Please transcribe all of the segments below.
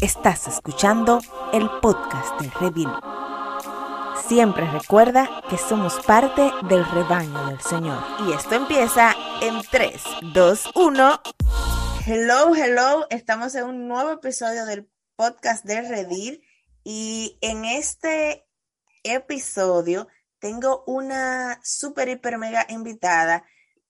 Estás escuchando el podcast de Revil. Siempre recuerda que somos parte del rebaño del Señor. Y esto empieza en 3, 2, 1. Hello, hello. Estamos en un nuevo episodio del podcast de Redil. Y en este episodio tengo una super, hiper, mega invitada.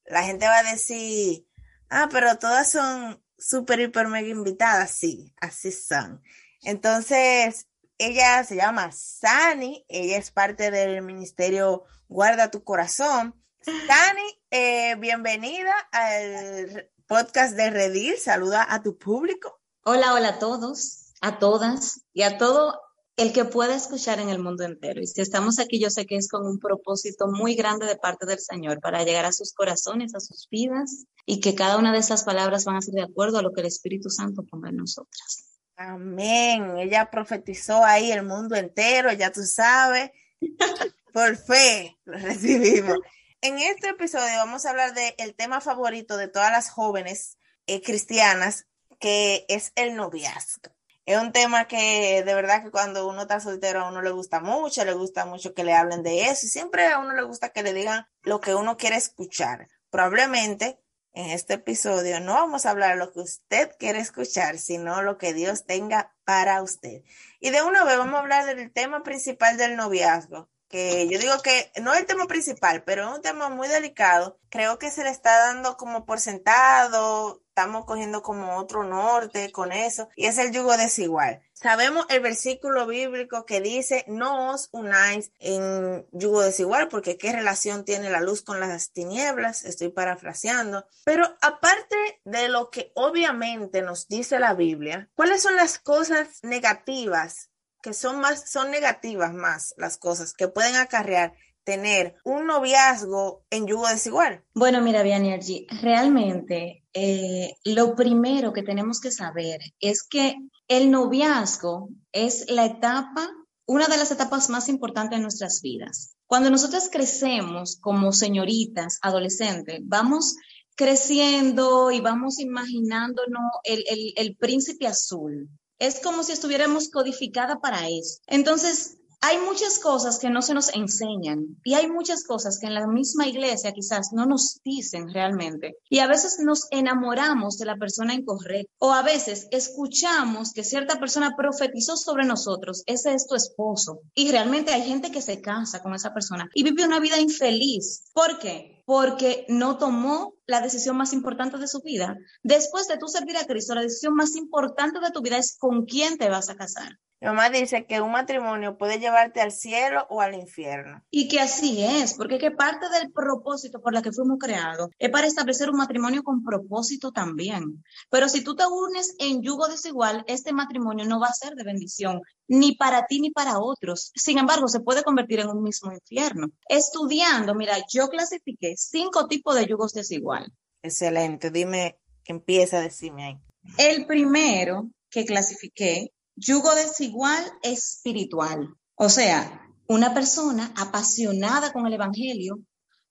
La gente va a decir, ah, pero todas son súper, hiper, mega invitadas, sí, así son. Entonces, ella se llama Sani, ella es parte del ministerio Guarda tu Corazón. Sani, eh, bienvenida al podcast de Redil, saluda a tu público. Hola, hola a todos, a todas y a todo el que pueda escuchar en el mundo entero. Y si estamos aquí, yo sé que es con un propósito muy grande de parte del Señor para llegar a sus corazones, a sus vidas, y que cada una de esas palabras van a ser de acuerdo a lo que el Espíritu Santo ponga en nosotras. Amén. Ella profetizó ahí el mundo entero, ya tú sabes. Por fe lo recibimos. En este episodio vamos a hablar del tema favorito de todas las jóvenes eh, cristianas, que es el noviazgo es un tema que de verdad que cuando uno está soltero a uno le gusta mucho, le gusta mucho que le hablen de eso y siempre a uno le gusta que le digan lo que uno quiere escuchar. Probablemente en este episodio no vamos a hablar lo que usted quiere escuchar, sino lo que Dios tenga para usted. Y de una vez vamos a hablar del tema principal del noviazgo, que yo digo que no es el tema principal, pero es un tema muy delicado. Creo que se le está dando como por sentado, estamos cogiendo como otro norte con eso, y es el yugo desigual. Sabemos el versículo bíblico que dice, no os unáis en yugo desigual, porque qué relación tiene la luz con las tinieblas, estoy parafraseando. Pero aparte de lo que obviamente nos dice la Biblia, ¿cuáles son las cosas negativas que son más, son negativas más las cosas que pueden acarrear tener un noviazgo en yugo desigual? Bueno, mira, Vianergi, realmente eh, lo primero que tenemos que saber es que el noviazgo es la etapa, una de las etapas más importantes de nuestras vidas. Cuando nosotros crecemos como señoritas, adolescentes, vamos creciendo y vamos imaginándonos el, el príncipe azul, es como si estuviéramos codificada para eso. Entonces, hay muchas cosas que no se nos enseñan y hay muchas cosas que en la misma iglesia quizás no nos dicen realmente. Y a veces nos enamoramos de la persona incorrecta o a veces escuchamos que cierta persona profetizó sobre nosotros, ese es tu esposo. Y realmente hay gente que se casa con esa persona y vive una vida infeliz. ¿Por qué? porque no tomó la decisión más importante de su vida. Después de tú servir a Cristo, la decisión más importante de tu vida es con quién te vas a casar. Mi mamá dice que un matrimonio puede llevarte al cielo o al infierno. Y que así es, porque que parte del propósito por la que fuimos creados es para establecer un matrimonio con propósito también. Pero si tú te unes en yugo desigual, este matrimonio no va a ser de bendición, ni para ti ni para otros. Sin embargo, se puede convertir en un mismo infierno. Estudiando, mira, yo clasifiqué cinco tipos de yugos desigual. Excelente, dime, empieza a decirme ahí. El primero que clasifiqué yugo desigual espiritual. O sea, una persona apasionada con el Evangelio,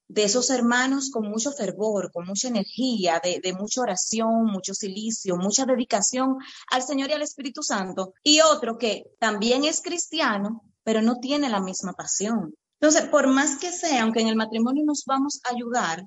de esos hermanos con mucho fervor, con mucha energía, de, de, mucha oración, mucho silicio, mucha dedicación al Señor y al Espíritu Santo, y otro que también es cristiano, pero no tiene la misma pasión. Entonces, por más que sea, aunque en el matrimonio nos vamos a ayudar,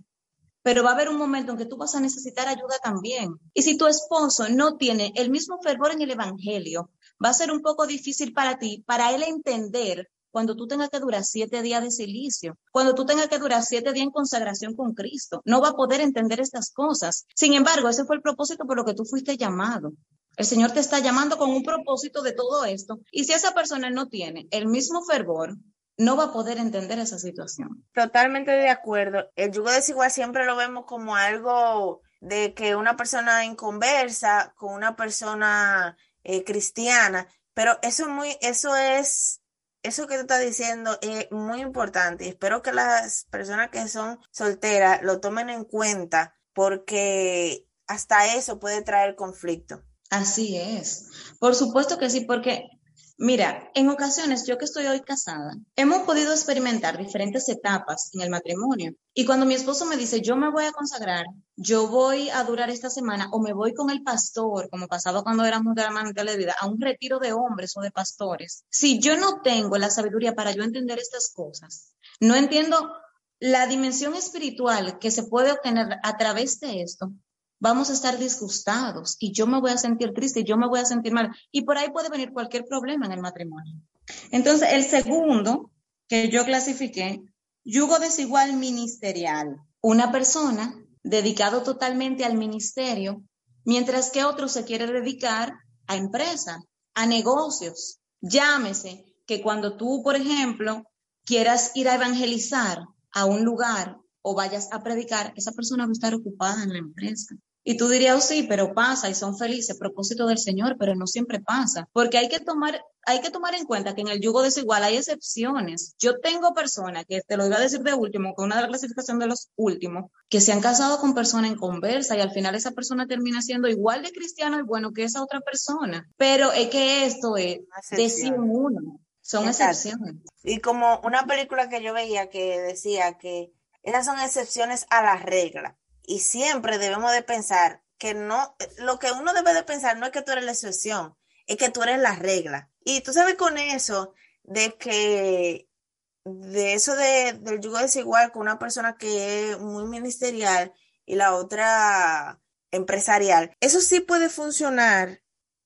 pero va a haber un momento en que tú vas a necesitar ayuda también. Y si tu esposo no tiene el mismo fervor en el Evangelio, va a ser un poco difícil para ti, para él entender cuando tú tengas que durar siete días de silicio, cuando tú tengas que durar siete días en consagración con Cristo. No va a poder entender estas cosas. Sin embargo, ese fue el propósito por lo que tú fuiste llamado. El Señor te está llamando con un propósito de todo esto. Y si esa persona no tiene el mismo fervor, no va a poder entender esa situación. Totalmente de acuerdo. El yugo desigual siempre lo vemos como algo de que una persona inconversa con una persona eh, cristiana, pero eso es muy, eso es, eso que tú estás diciendo es muy importante espero que las personas que son solteras lo tomen en cuenta porque hasta eso puede traer conflicto. Así es. Por supuesto que sí, porque Mira, en ocasiones, yo que estoy hoy casada, hemos podido experimentar diferentes etapas en el matrimonio. Y cuando mi esposo me dice, yo me voy a consagrar, yo voy a durar esta semana o me voy con el pastor, como pasaba cuando éramos de la de vida, a un retiro de hombres o de pastores. Si yo no tengo la sabiduría para yo entender estas cosas, no entiendo la dimensión espiritual que se puede obtener a través de esto, vamos a estar disgustados y yo me voy a sentir triste y yo me voy a sentir mal. Y por ahí puede venir cualquier problema en el matrimonio. Entonces, el segundo que yo clasifiqué, yugo desigual ministerial. Una persona dedicado totalmente al ministerio, mientras que otro se quiere dedicar a empresa, a negocios. Llámese que cuando tú, por ejemplo, quieras ir a evangelizar a un lugar o vayas a predicar, esa persona va a estar ocupada en la empresa. Y tú dirías, oh, sí, pero pasa y son felices, propósito del Señor, pero no siempre pasa, porque hay que tomar, hay que tomar en cuenta que en el yugo desigual hay excepciones. Yo tengo personas, que te lo iba a decir de último, que una de las clasificaciones de los últimos, que se han casado con personas en conversa y al final esa persona termina siendo igual de cristiano y bueno que esa otra persona. Pero es que esto es decir uno, son excepciones. Y como una película que yo veía que decía que esas son excepciones a la regla y siempre debemos de pensar que no, lo que uno debe de pensar no es que tú eres la excepción, es que tú eres la regla. Y tú sabes con eso de que de eso de, del yugo desigual con una persona que es muy ministerial y la otra empresarial, eso sí puede funcionar,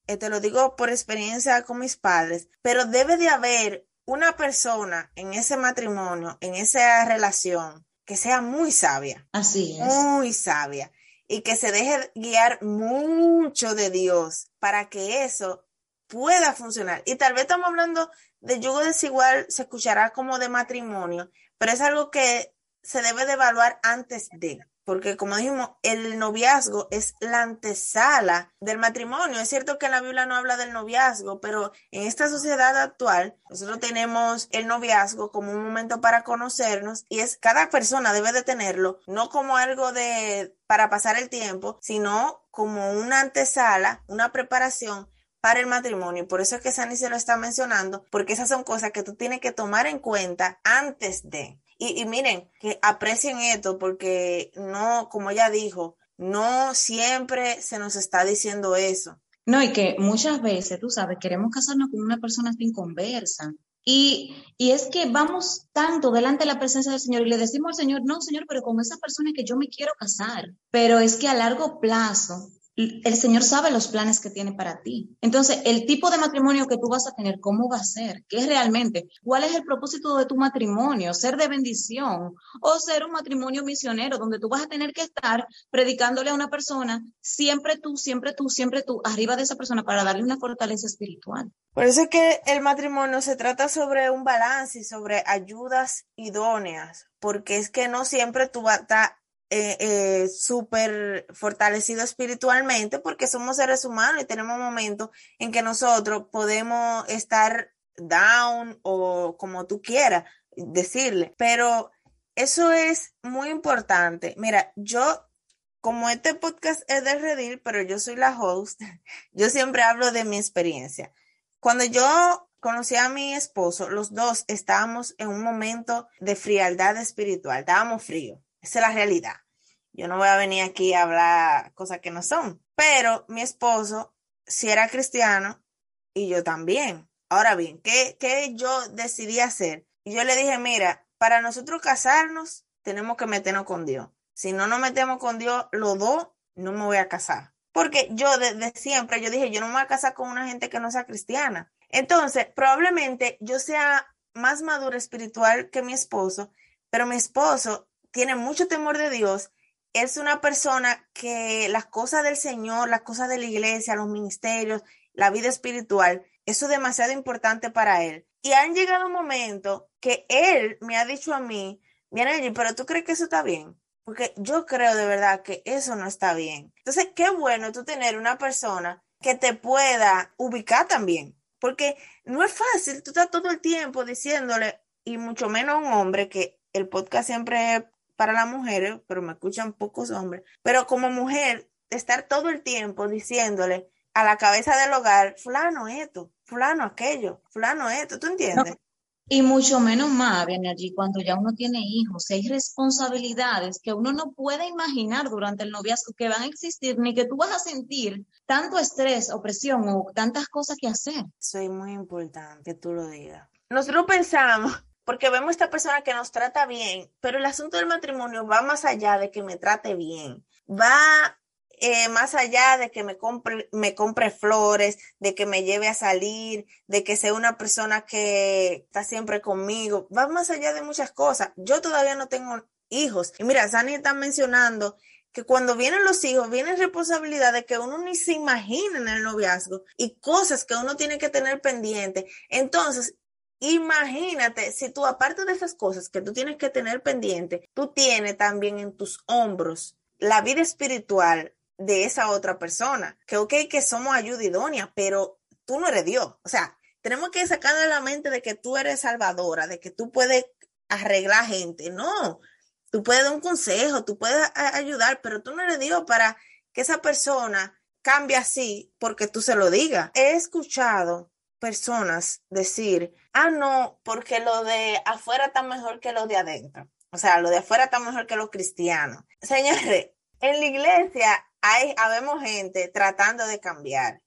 eh, te lo digo por experiencia con mis padres, pero debe de haber una persona en ese matrimonio, en esa relación, que sea muy sabia. Así es. Muy sabia. Y que se deje guiar mucho de Dios para que eso pueda funcionar. Y tal vez estamos hablando de yugo desigual, se escuchará como de matrimonio, pero es algo que se debe de evaluar antes de porque como dijimos, el noviazgo es la antesala del matrimonio. Es cierto que la Biblia no habla del noviazgo, pero en esta sociedad actual nosotros tenemos el noviazgo como un momento para conocernos y es cada persona debe de tenerlo, no como algo de para pasar el tiempo, sino como una antesala, una preparación para el matrimonio. Por eso es que Sani se lo está mencionando, porque esas son cosas que tú tienes que tomar en cuenta antes de. Y, miren, que aprecien esto porque no, como ella dijo, no siempre se nos está diciendo eso. No, y que muchas veces, tú sabes, queremos casarnos con una persona sin conversa. Y, y, es que vamos tanto delante de la presencia del Señor y le decimos al Señor, no, Señor, pero con esa persona que yo me quiero casar. Pero es que a largo plazo el Señor sabe los planes que tiene para ti. Entonces, el tipo de matrimonio que tú vas a tener, ¿cómo va a ser? ¿Qué es realmente? ¿Cuál es el propósito de tu matrimonio? ¿Ser de bendición o ser un matrimonio misionero donde tú vas a tener que estar predicándole a una persona, siempre tú, siempre tú, siempre tú, arriba de esa persona para darle una fortaleza espiritual? Por eso es que el matrimonio se trata sobre un balance y sobre ayudas idóneas, porque es que no siempre tú vas a estar eh, eh, súper fortalecido espiritualmente porque somos seres humanos y tenemos momentos en que nosotros podemos estar down o como tú quieras decirle, pero eso es muy importante. Mira, yo como este podcast es de Redil, pero yo soy la host, yo siempre hablo de mi experiencia. Cuando yo conocí a mi esposo, los dos estábamos en un momento de frialdad espiritual, estábamos fríos, esa es la realidad. Yo no voy a venir aquí a hablar cosas que no son. Pero mi esposo si era cristiano y yo también. Ahora bien, ¿qué, ¿qué yo decidí hacer? Yo le dije, mira, para nosotros casarnos tenemos que meternos con Dios. Si no nos metemos con Dios, los dos, no me voy a casar. Porque yo desde siempre, yo dije, yo no me voy a casar con una gente que no sea cristiana. Entonces, probablemente yo sea más madura espiritual que mi esposo, pero mi esposo tiene mucho temor de Dios es una persona que las cosas del Señor, las cosas de la iglesia, los ministerios, la vida espiritual, eso es demasiado importante para él. Y han llegado un momento que él me ha dicho a mí, mira, pero tú crees que eso está bien. Porque yo creo de verdad que eso no está bien. Entonces, qué bueno tú tener una persona que te pueda ubicar también. Porque no es fácil, tú estás todo el tiempo diciéndole, y mucho menos un hombre que el podcast siempre para las mujeres, pero me escuchan pocos hombres, pero como mujer, estar todo el tiempo diciéndole a la cabeza del hogar, fulano esto, fulano aquello, fulano esto, ¿tú entiendes? Y mucho menos más, allí cuando ya uno tiene hijos, hay responsabilidades que uno no puede imaginar durante el noviazgo que van a existir, ni que tú vas a sentir tanto estrés o presión o tantas cosas que hacer. Es muy importante que tú lo digas. Nosotros pensamos, porque vemos esta persona que nos trata bien, pero el asunto del matrimonio va más allá de que me trate bien, va eh, más allá de que me compre, me compre flores, de que me lleve a salir, de que sea una persona que está siempre conmigo, va más allá de muchas cosas. Yo todavía no tengo hijos. Y mira, Sani está mencionando que cuando vienen los hijos, vienen responsabilidades que uno ni se imagina en el noviazgo y cosas que uno tiene que tener pendiente. Entonces, imagínate si tú, aparte de esas cosas que tú tienes que tener pendiente, tú tienes también en tus hombros la vida espiritual de esa otra persona. Que ok, que somos ayuda idónea, pero tú no eres Dios. O sea, tenemos que sacar de la mente de que tú eres salvadora, de que tú puedes arreglar gente. No, tú puedes dar un consejo, tú puedes ayudar, pero tú no eres Dios para que esa persona cambie así porque tú se lo digas. He escuchado personas decir, ah, no, porque lo de afuera está mejor que lo de adentro. O sea, lo de afuera está mejor que los cristianos. Señores, en la iglesia hay, habemos gente tratando de cambiar.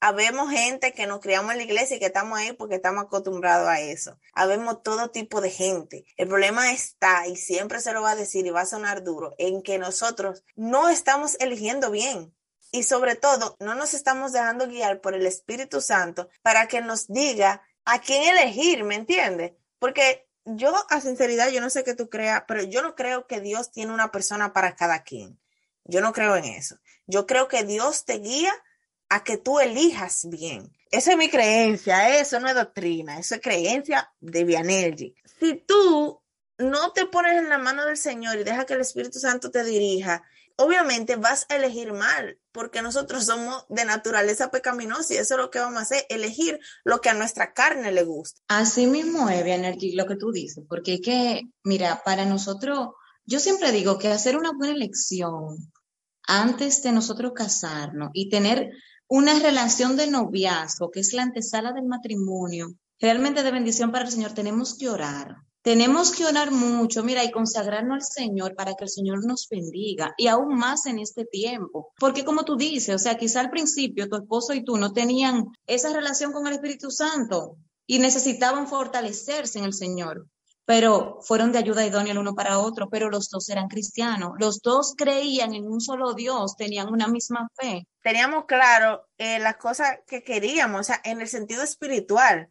Habemos gente que nos criamos en la iglesia y que estamos ahí porque estamos acostumbrados a eso. Habemos todo tipo de gente. El problema está, y siempre se lo va a decir y va a sonar duro, en que nosotros no estamos eligiendo bien. Y sobre todo, no nos estamos dejando guiar por el Espíritu Santo para que nos diga a quién elegir, ¿me entiendes? Porque yo, a sinceridad, yo no sé qué tú creas, pero yo no creo que Dios tiene una persona para cada quien. Yo no creo en eso. Yo creo que Dios te guía a que tú elijas bien. Esa es mi creencia, eso no es doctrina, eso es creencia de Vianergy. Si tú no te pones en la mano del Señor y deja que el Espíritu Santo te dirija, obviamente vas a elegir mal, porque nosotros somos de naturaleza pecaminosa y eso es lo que vamos a hacer, elegir lo que a nuestra carne le gusta. Así mismo es, Vianergy, lo que tú dices, porque es que, mira, para nosotros, yo siempre digo que hacer una buena elección antes de nosotros casarnos y tener una relación de noviazgo, que es la antesala del matrimonio, realmente de bendición para el Señor, tenemos que orar. Tenemos que orar mucho, mira, y consagrarnos al Señor para que el Señor nos bendiga y aún más en este tiempo. Porque como tú dices, o sea, quizá al principio tu esposo y tú no tenían esa relación con el Espíritu Santo y necesitaban fortalecerse en el Señor pero fueron de ayuda idónea el uno para otro, pero los dos eran cristianos, los dos creían en un solo Dios, tenían una misma fe. Teníamos claro eh, las cosas que queríamos, o sea, en el sentido espiritual.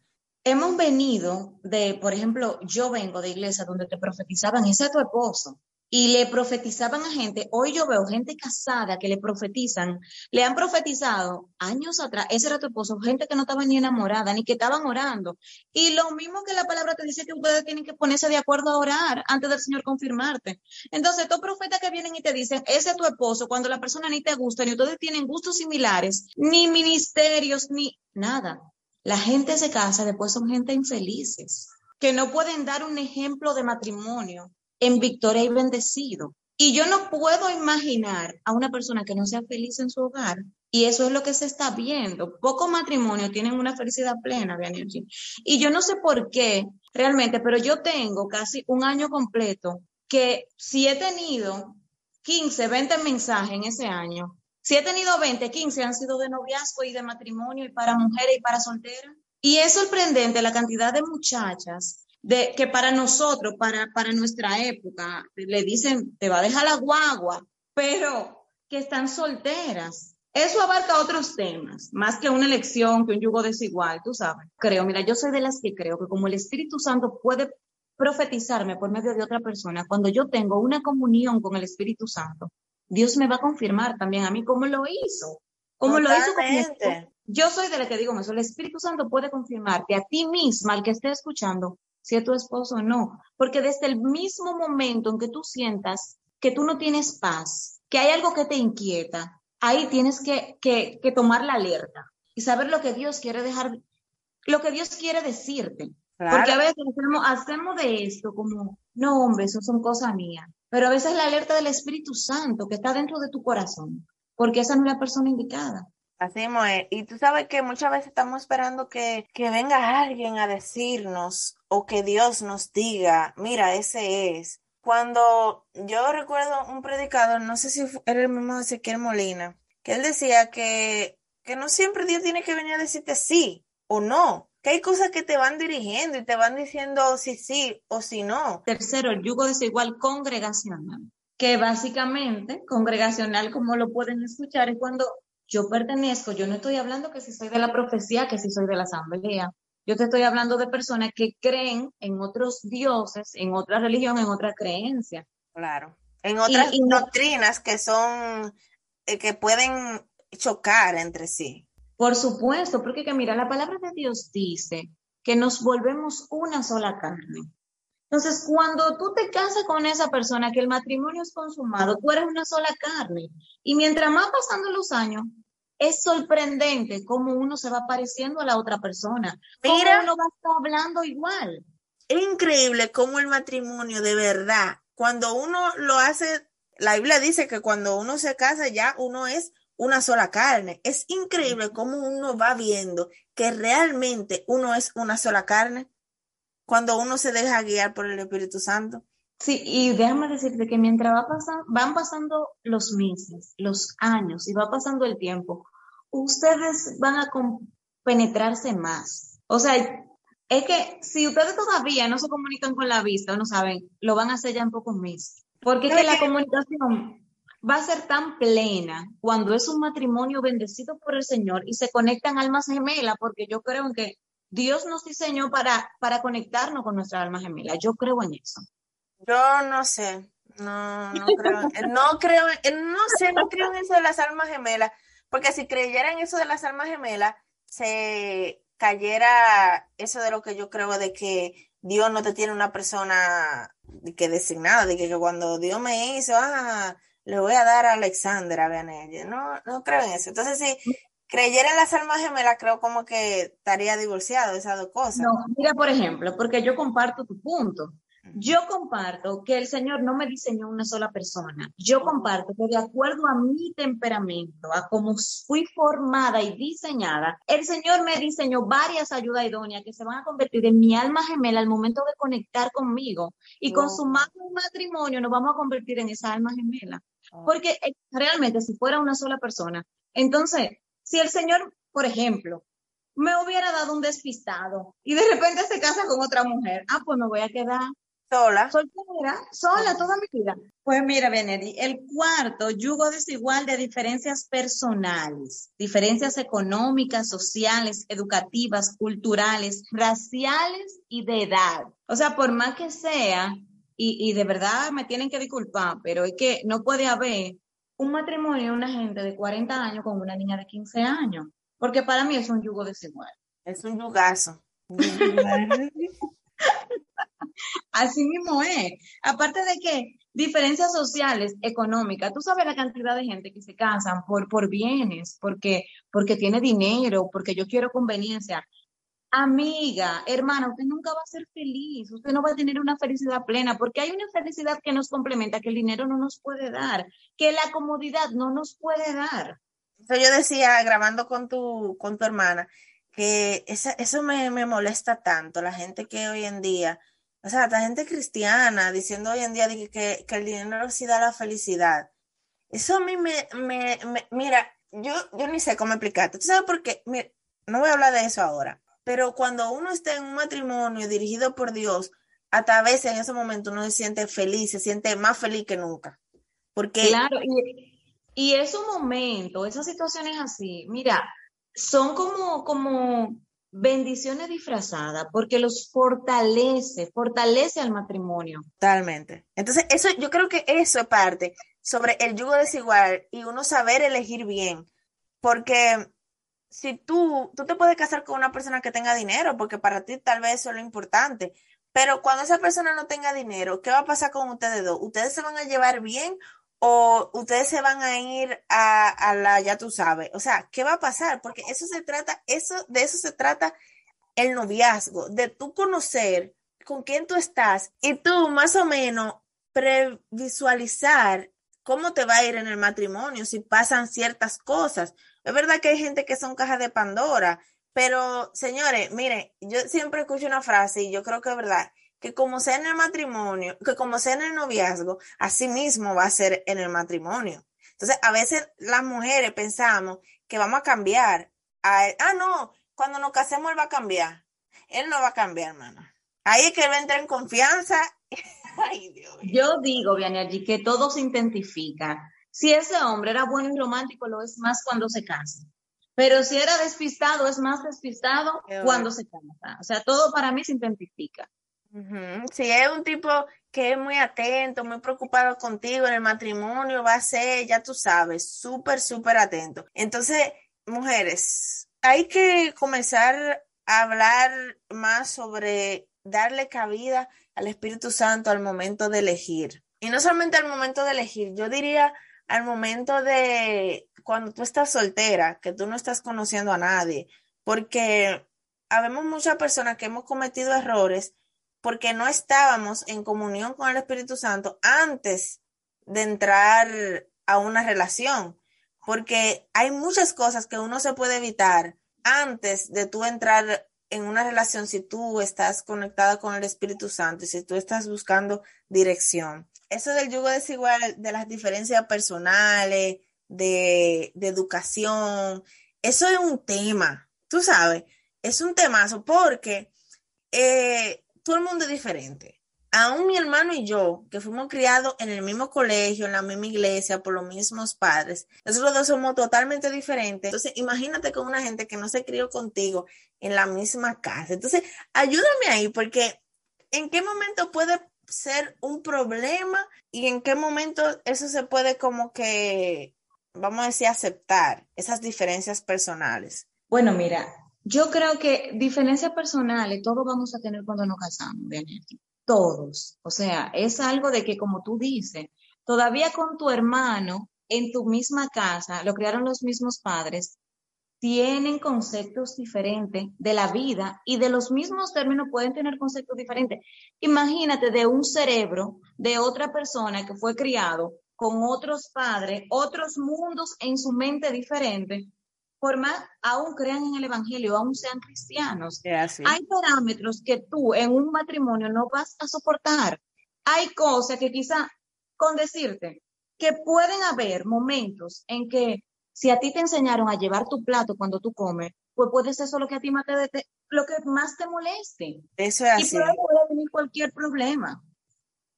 Hemos venido de, por ejemplo, yo vengo de iglesia donde te profetizaban, ese es tu esposo, y le profetizaban a gente. Hoy yo veo gente casada que le profetizan, le han profetizado años atrás, ese era tu esposo, gente que no estaba ni enamorada, ni que estaban orando. Y lo mismo que la palabra te dice que ustedes tienen que ponerse de acuerdo a orar antes del Señor confirmarte. Entonces, estos profetas que vienen y te dicen, ese es tu esposo, cuando la persona ni te gusta, ni ustedes tienen gustos similares, ni ministerios, ni nada. La gente se casa, después son gente infelices, que no pueden dar un ejemplo de matrimonio en victoria y bendecido. Y yo no puedo imaginar a una persona que no sea feliz en su hogar. Y eso es lo que se está viendo. Pocos matrimonios tienen una felicidad plena, Y yo no sé por qué realmente, pero yo tengo casi un año completo que si he tenido 15, 20 mensajes en ese año, si he tenido 20, 15 han sido de noviazgo y de matrimonio y para mujeres y para solteras. Y es sorprendente la cantidad de muchachas que para nosotros, para, para nuestra época, le dicen, te va a dejar la guagua, pero que están solteras. Eso abarca otros temas, más que una elección, que un yugo desigual, tú sabes. Creo, mira, yo soy de las que creo que como el Espíritu Santo puede profetizarme por medio de otra persona, cuando yo tengo una comunión con el Espíritu Santo, Dios me va a confirmar también a mí cómo lo hizo. Cómo lo hizo con Yo soy de la que digo eso, el Espíritu Santo puede confirmarte a ti misma, al que esté escuchando, si es tu esposo o no. Porque desde el mismo momento en que tú sientas que tú no tienes paz, que hay algo que te inquieta, ahí tienes que, que, tomar la alerta y saber lo que Dios quiere dejar, lo que Dios quiere decirte. Porque a veces hacemos, de esto como, no, hombre, eso son cosas mías. Pero a veces la alerta del Espíritu Santo que está dentro de tu corazón, porque esa no es la persona indicada. Así es. Y tú sabes que muchas veces estamos esperando que, que venga alguien a decirnos o que Dios nos diga, mira, ese es. Cuando yo recuerdo un predicador, no sé si era el mismo Ezequiel Molina, que él decía que, que no siempre Dios tiene que venir a decirte sí o no, que hay cosas que te van dirigiendo y te van diciendo si sí o si no. Tercero, el yugo desigual congregacional, que básicamente congregacional, como lo pueden escuchar, es cuando yo pertenezco, yo no estoy hablando que si soy de la profecía, que si soy de la asamblea. Yo te estoy hablando de personas que creen en otros dioses, en otra religión, en otra creencia. Claro. En otras doctrinas que son, eh, que pueden chocar entre sí. Por supuesto, porque que mira, la palabra de Dios dice que nos volvemos una sola carne. Entonces, cuando tú te casas con esa persona, que el matrimonio es consumado, tú eres una sola carne. Y mientras más pasando los años, es sorprendente cómo uno se va pareciendo a la otra persona. Mira, uno va a estar hablando igual. Es increíble cómo el matrimonio de verdad, cuando uno lo hace, la Biblia dice que cuando uno se casa ya uno es una sola carne. Es increíble cómo uno va viendo que realmente uno es una sola carne cuando uno se deja guiar por el Espíritu Santo. Sí, y déjame decirte que mientras va pasando, van pasando los meses, los años y va pasando el tiempo, ustedes van a penetrarse más. O sea, es que si ustedes todavía no se comunican con la vista o no saben, lo van a hacer ya en pocos meses. Porque es que la comunicación va a ser tan plena cuando es un matrimonio bendecido por el Señor y se conectan almas gemelas, porque yo creo que Dios nos diseñó para, para conectarnos con nuestra alma gemela. Yo creo en eso. Yo no sé, no, no creo, no creo, no sé, no creo en eso de las almas gemelas, porque si creyera en eso de las almas gemelas, se cayera eso de lo que yo creo de que Dios no te tiene una persona que designada, de que, cuando Dios me hizo, ah, le voy a dar a Alexandra, vean ella. No, no creo en eso. Entonces, si, creyera en las almas gemelas, creo como que estaría divorciado esas dos cosas. No, mira, por ejemplo, porque yo comparto tu punto. Yo comparto que el Señor no me diseñó una sola persona. Yo comparto que de acuerdo a mi temperamento, a cómo fui formada y diseñada, el Señor me diseñó varias ayudas idóneas que se van a convertir en mi alma gemela al momento de conectar conmigo. Y consumando un matrimonio nos vamos a convertir en esa alma gemela. Porque eh, realmente si fuera una sola persona, entonces si el Señor, por ejemplo, me hubiera dado un despistado y de repente se casa con otra mujer, ah, pues me voy a quedar sola. Soltera, sola toda mi vida. Pues mira, Benedi, el cuarto, yugo desigual de diferencias personales, diferencias económicas, sociales, educativas, culturales, raciales y de edad. O sea, por más que sea, y, y de verdad me tienen que disculpar, pero es que no puede haber un matrimonio de una gente de 40 años con una niña de 15 años, porque para mí es un yugo desigual. Es un yugazo. Así mismo es. Aparte de que diferencias sociales, económicas, tú sabes la cantidad de gente que se casan por, por bienes, porque, porque tiene dinero, porque yo quiero conveniencia. Amiga, hermana, usted nunca va a ser feliz, usted no va a tener una felicidad plena, porque hay una felicidad que nos complementa, que el dinero no nos puede dar, que la comodidad no nos puede dar. yo decía, grabando con tu, con tu hermana, que eso me, molesta tanto, la gente que hoy en día, o sea, la gente cristiana diciendo hoy en día que, que, el dinero sí da la felicidad. Eso a mí me, me, mira, yo, yo ni sé cómo explicarte. ¿Tú sabes por qué? no voy a hablar de eso ahora pero cuando uno está en un matrimonio dirigido por Dios, hasta a veces en ese momento uno se siente feliz, se siente más feliz que nunca. Porque... Claro, y, y esos momentos, esas situaciones así, mira, son como, como bendiciones disfrazadas, porque los fortalece, fortalece al matrimonio. Totalmente. Entonces, eso, yo creo que eso es parte sobre el yugo desigual y uno saber elegir bien, porque si tú, tú te puedes casar con una persona que tenga dinero, porque para ti tal vez eso es lo importante, pero cuando esa persona no tenga dinero, ¿qué va a pasar con ustedes dos? ¿Ustedes se van a llevar bien o ustedes se van a ir a, a la, ya tú sabes? O sea, ¿qué va a pasar? Porque eso se trata, eso, de eso se trata el noviazgo, de tú conocer con quién tú estás y tú más o menos previsualizar cómo te va a ir en el matrimonio si pasan ciertas cosas. Es verdad que hay gente que son cajas de Pandora, pero señores, miren, yo siempre escucho una frase y yo creo que es verdad, que como sea en el matrimonio, que como sea en el noviazgo, así mismo va a ser en el matrimonio. Entonces, a veces las mujeres pensamos que vamos a cambiar. ah, no, cuando nos casemos él va a cambiar. Él no va a cambiar, hermano. Ahí es que él va a entrar en confianza. Ay, Dios Yo digo, Vianergy, que todo se identifica. Si ese hombre era bueno y romántico, lo es más cuando se casa. Pero si era despistado, es más despistado cuando se casa. O sea, todo para mí se identifica. Si es un tipo que es muy atento, muy preocupado contigo en el matrimonio, va a ser, ya tú sabes, súper, súper atento. Entonces, mujeres, hay que comenzar a hablar más sobre darle cabida al Espíritu Santo al momento de elegir. Y no solamente al momento de elegir, yo diría al momento de cuando tú estás soltera, que tú no estás conociendo a nadie, porque habemos muchas personas que hemos cometido errores porque no estábamos en comunión con el Espíritu Santo antes de entrar a una relación, porque hay muchas cosas que uno se puede evitar antes de tú entrar en una relación si tú estás conectada con el Espíritu Santo y si tú estás buscando dirección. Eso del yugo desigual, de las diferencias personales, de, educación, eso es un tema, tú sabes, es un temazo porque eh, todo el mundo es diferente. Aún mi hermano y yo, que fuimos criados en el mismo colegio, en la misma iglesia, por los mismos padres, nosotros dos somos totalmente diferentes. Entonces, imagínate con una gente que no se crió contigo en la misma casa. Entonces, ayúdame ahí, porque ¿en qué momento puede ser un problema y en qué momento eso se puede como que, vamos a decir, aceptar esas diferencias personales? Bueno, mira, yo creo que diferencias personales todos vamos a tener cuando nos casamos, Todos. O sea, es algo de que, como tú dices, todavía con tu hermano en tu misma casa, lo criaron los mismos padres, tienen conceptos diferentes de la vida y de los mismos términos pueden tener conceptos diferentes. Imagínate de un cerebro de otra persona que fue criado con otros padres, otros mundos en su mente diferente, por más aún crean en el Evangelio, aún sean cristianos. Hay parámetros que tú en un matrimonio no vas a soportar. Hay cosas que quizá, con decirte, que pueden haber momentos en que si a ti te enseñaron a llevar tu plato cuando tú comes, pues puede ser eso lo que a ti más te, lo que más te moleste. Eso es así. Y puede venir cualquier problema.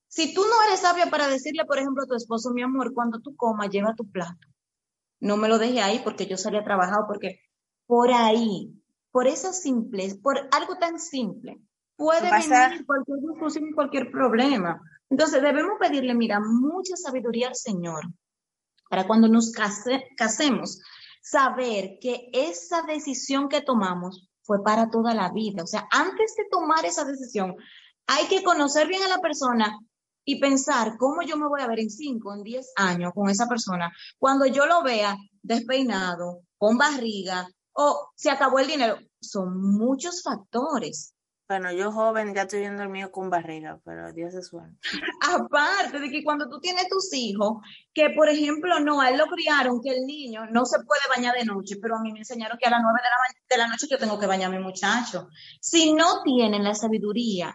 Si tú no eres sabia para decirle, por ejemplo, a tu esposo, mi amor, cuando tú comas, lleva tu plato no me lo dejé ahí porque yo salía trabajado, porque por ahí, por esas simples, por algo tan simple, puede venir cualquier discusión y cualquier problema. Entonces debemos pedirle, mira, mucha sabiduría al Señor para cuando nos casemos, saber que esa decisión que tomamos fue para toda la vida. O sea, antes de tomar esa decisión, hay que conocer bien a la persona y pensar cómo yo me voy a ver en 5, en 10 años con esa persona, cuando yo lo vea despeinado, con barriga, o se acabó el dinero. Son muchos factores. Bueno, yo joven ya estoy viendo el mío con barriga, pero Dios es bueno. Aparte de que cuando tú tienes tus hijos, que por ejemplo, no, a él lo criaron, que el niño no se puede bañar de noche, pero a mí me enseñaron que a las 9 de la, de la noche yo tengo que bañar a mi muchacho. Si no tienen la sabiduría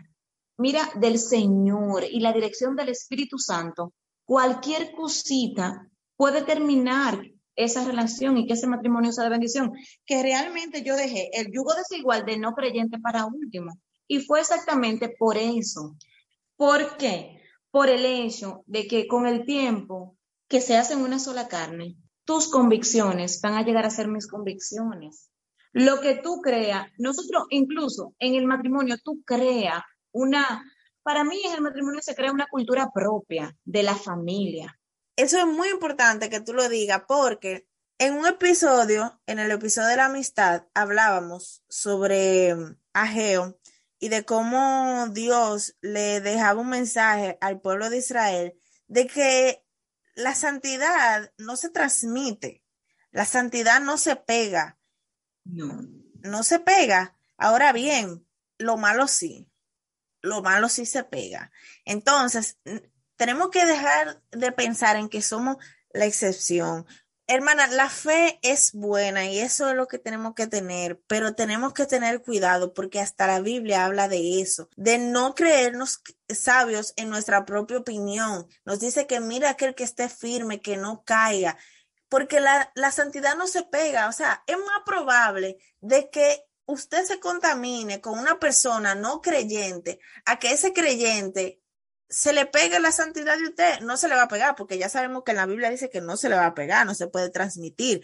mira, del Señor y la dirección del Espíritu Santo, cualquier cosita puede terminar esa relación y que ese matrimonio sea de bendición. Que realmente yo dejé el yugo desigual de no creyente para último. Y fue exactamente por eso. ¿Por qué? Por el hecho de que con el tiempo que se hacen una sola carne, tus convicciones van a llegar a ser mis convicciones. Lo que tú creas, nosotros incluso en el matrimonio, tú creas una, para mí en el matrimonio se crea una cultura propia de la familia. Eso es muy importante que tú lo digas porque en un episodio, en el episodio de la amistad, hablábamos sobre mm, Ageo y de cómo Dios le dejaba un mensaje al pueblo de Israel de que la santidad no se transmite, la santidad no se pega. No. No se pega. Ahora bien, lo malo sí lo malo sí se pega. Entonces, tenemos que dejar de pensar en que somos la excepción. Hermana, la fe es buena y eso es lo que tenemos que tener, pero tenemos que tener cuidado porque hasta la Biblia habla de eso, de no creernos sabios en nuestra propia opinión. Nos dice que mira aquel que esté firme, que no caiga, porque la, la santidad no se pega. O sea, es más probable de que usted se contamine con una persona no creyente a que ese creyente se le pegue la santidad de usted, no se le va a pegar, porque ya sabemos que en la Biblia dice que no se le va a pegar, no se puede transmitir.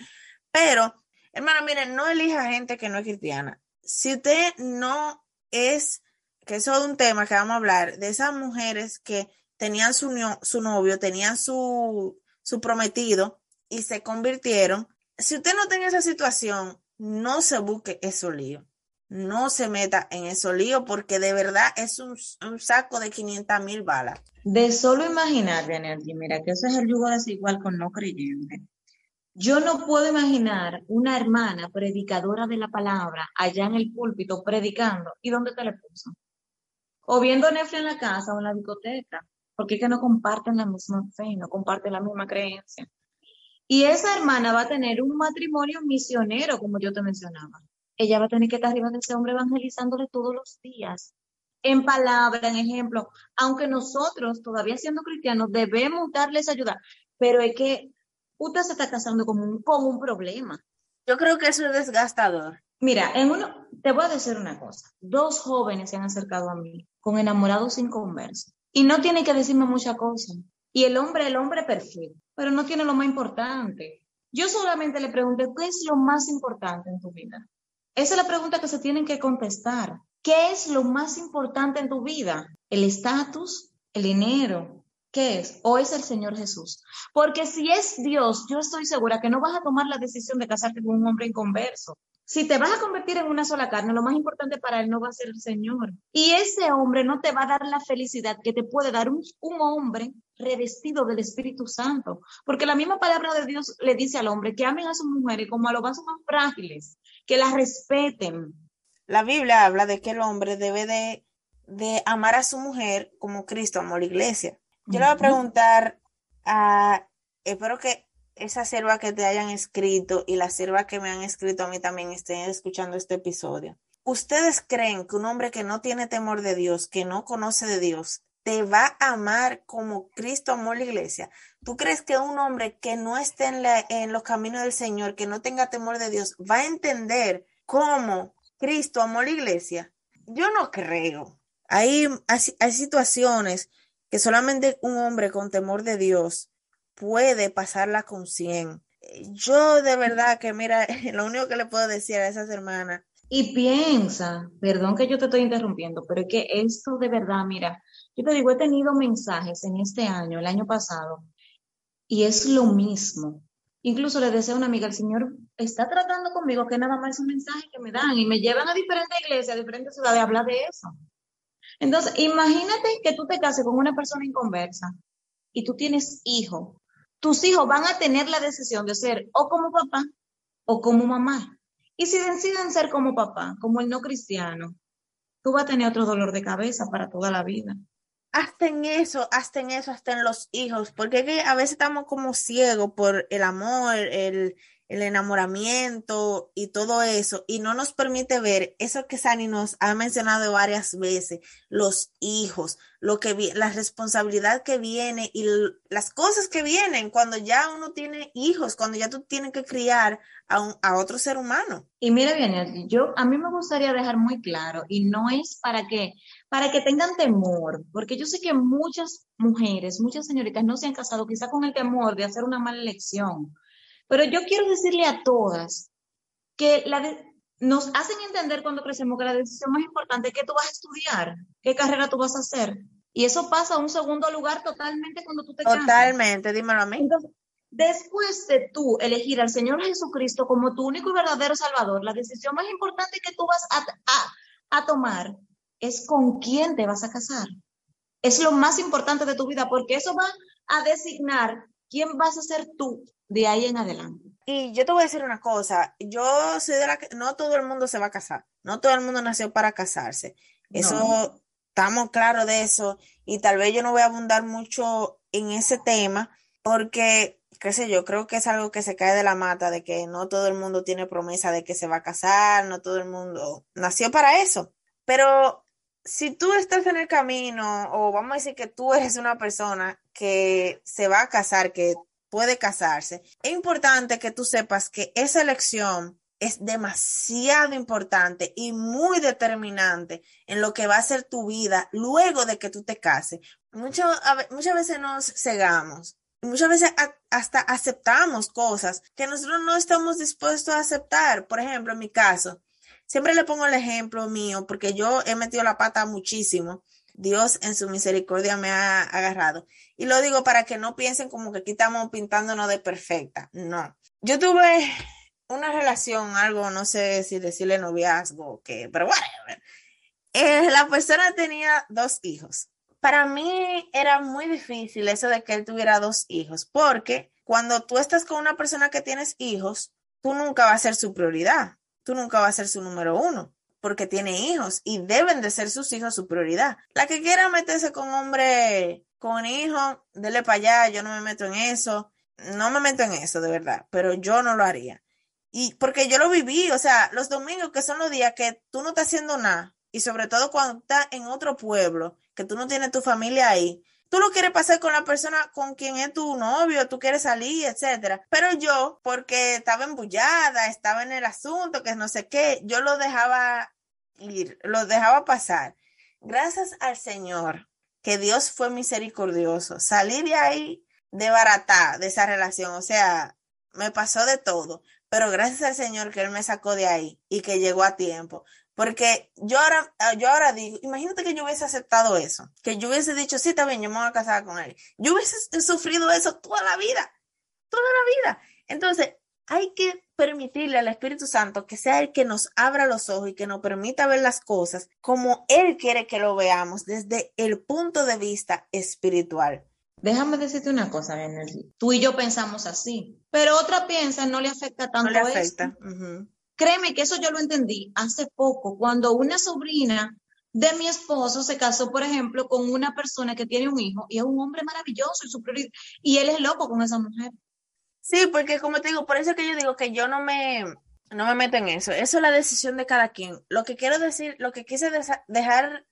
Pero, hermano, miren, no elija gente que no es cristiana. Si usted no es, que eso es un tema que vamos a hablar, de esas mujeres que tenían su, novio, tenían su, su prometido y se convirtieron, si usted no tiene esa situación, no se busque eso lío no se meta en ese lío porque de verdad es un, saco de 500 mil balas. De solo imaginar, Daniel, mira que ese es el yugo desigual con no creyente. Yo no puedo imaginar una hermana predicadora de la palabra allá en el púlpito predicando. ¿Y dónde te le puso? O viendo Netflix en la casa o en la discoteca. Porque es que no comparten la misma fe, no comparten la misma creencia. Y esa hermana va a tener un matrimonio misionero, como yo te mencionaba ella va a tener que estar arriba de ese hombre evangelizándole todos los días, en palabra, en ejemplo, aunque nosotros, todavía siendo cristianos, debemos darles ayuda, pero es que usted se está casando con un, con un problema. Yo creo que eso es desgastador. Mira, en uno, te voy a decir una cosa. Dos jóvenes se han acercado a mí con enamorados sin converso y no tienen que decirme muchas cosas. Y el hombre, el hombre perfecto, pero no tiene lo más importante. Yo solamente le pregunté, ¿qué es lo más importante en tu vida? Esa es la pregunta que se tienen que contestar. ¿Qué es lo más importante en tu vida? ¿El estatus? ¿El dinero? ¿Qué es? ¿O es el Señor Jesús? Porque si es Dios, yo estoy segura que no vas a tomar la decisión de casarte con un hombre inconverso. Si te vas a convertir en una sola carne, lo más importante para él no va a ser el Señor. Y ese hombre no te va a dar la felicidad que te puede dar un, un hombre revestido del Espíritu Santo. Porque la misma palabra de Dios le dice al hombre que amen a su mujer y como a los vasos más frágiles, que las respeten. La Biblia habla de que el hombre debe de, de amar a su mujer como Cristo amó a la iglesia. Yo le voy a preguntar a, espero que esa sierva que te hayan escrito y la sierva que me han escrito a mí también estén escuchando este episodio. ¿Ustedes creen que un hombre que no tiene temor de Dios, que no conoce de Dios, te va a amar como Cristo amó la iglesia. ¿Tú crees que un hombre que no esté en, en, los caminos del Señor, que no tenga temor de Dios, va a entender cómo Cristo amó la iglesia? Yo no creo. Hay, hay situaciones que solamente un hombre con temor de Dios puede pasarla con 100. Yo de verdad que, mira, lo único que le puedo decir a esas hermanas. Y piensa, perdón que yo te estoy interrumpiendo, pero es que esto de verdad, mira, yo te digo, he tenido mensajes en este año, el año pasado, y es lo mismo. Incluso le decía a una amiga, el Señor está tratando conmigo que nada más es un mensaje que me dan y me llevan a diferentes iglesias, a diferentes ciudades a hablar de eso. Entonces, imagínate que tú te cases con una persona inconversa y tú tienes hijos. Tus hijos van a tener la decisión de ser o como papá o como mamá. Y si deciden ser como papá, como el no cristiano, tú vas a tener otro dolor de cabeza para toda la vida hasta en eso, hasta en eso, hasta en los hijos, porque a veces estamos como ciegos por el amor, el, el enamoramiento y todo eso, y no nos permite ver eso que Sani nos ha mencionado varias veces, los hijos, lo que la responsabilidad que viene y las cosas que vienen cuando ya uno tiene hijos, cuando ya tú tienes que criar a, a otro ser humano. Y mira bien, yo a mí me gustaría dejar muy claro, y no es para que para que tengan temor, porque yo sé que muchas mujeres, muchas señoritas no se han casado quizá con el temor de hacer una mala elección, pero yo quiero decirle a todas que nos hacen entender cuando crecemos que la decisión más importante es qué tú vas a estudiar, qué carrera tú vas a hacer. Y eso pasa a un segundo lugar totalmente cuando tú te casas. Totalmente, dímelo a mí. Entonces, después de tú elegir al Señor Jesucristo como tu único y verdadero Salvador, la decisión más importante que tú vas a, a tomar es con quién te vas a casar. Es lo más importante de tu vida porque eso va a designar quién vas a ser tú de ahí en adelante. Y yo te voy a decir una cosa, yo soy de la que no todo el mundo se va a casar, no todo el mundo nació para casarse. Eso estamos claros de eso y tal vez yo no voy a abundar mucho en ese tema porque, qué sé yo, creo que es algo que se cae de la mata, de que no todo el mundo tiene promesa de que se va a casar, no todo el mundo nació para eso. Pero si tú estás en el camino o vamos a decir que tú eres una persona que se va a casar, que puede casarse, es importante que tú sepas que esa elección es demasiado importante y muy determinante en lo que va a ser tu vida luego de que tú te cases. muchas veces nos cegamos, muchas veces hasta aceptamos cosas que nosotros no estamos dispuestos a aceptar. Por ejemplo, en mi caso, siempre le pongo el ejemplo mío porque yo he metido la pata muchísimo. Dios en su misericordia me ha agarrado. Y lo digo para que no piensen como que aquí estamos pintándonos de perfecta. No. Yo tuve una relación, algo, no sé si decirle noviazgo, que, pero bueno, eh, la persona tenía dos hijos. Para mí era muy difícil eso de que él tuviera dos hijos, porque cuando tú estás con una persona que tienes hijos, tú nunca vas a ser su prioridad, tú nunca vas a ser su número uno, porque tiene hijos y deben de ser sus hijos su prioridad. La que quiera meterse con hombre, con hijos, dele para allá, yo no me meto en eso, no me meto en eso de verdad, pero yo no lo haría. Y porque yo lo viví, o sea, los domingos que son los días que tú no estás haciendo nada, y sobre todo cuando estás en otro pueblo, que tú no tienes tu familia ahí, tú lo quieres pasar con la persona con quien es tu novio, tú quieres salir, etcétera. Pero yo, porque estaba embullada, estaba en el asunto, que no sé qué, yo lo dejaba ir, lo dejaba pasar. Gracias al Señor, que Dios fue misericordioso, salí de ahí de barata de esa relación, o sea, me pasó de todo, pero gracias al Señor que Él me sacó de ahí y que llegó a tiempo. Porque yo ahora, ah, yo ahora digo, imagínate que yo hubiese aceptado eso, que yo hubiese dicho, sí, está bien, yo me voy a casar con él. Yo hubiese sufrido eso toda la vida, toda la vida. Entonces, hay que permitirle al Espíritu Santo que sea el que nos abra los ojos y que nos permita ver las cosas como Él quiere que lo veamos desde el punto de vista espiritual. Déjame decirte una cosa, Tú y yo pensamos así, pero otra piensa no le afecta tanto no le afecta. Créeme que eso yo lo entendí hace poco, cuando una sobrina de mi esposo se casó, por ejemplo, con una persona que tiene un hijo y es un hombre maravilloso y, su y él es loco con esa mujer. Sí, porque como te digo, por eso que yo digo que yo no me, no me meto en eso. Eso es la decisión de cada quien. Lo que quiero decir, lo que quise dejar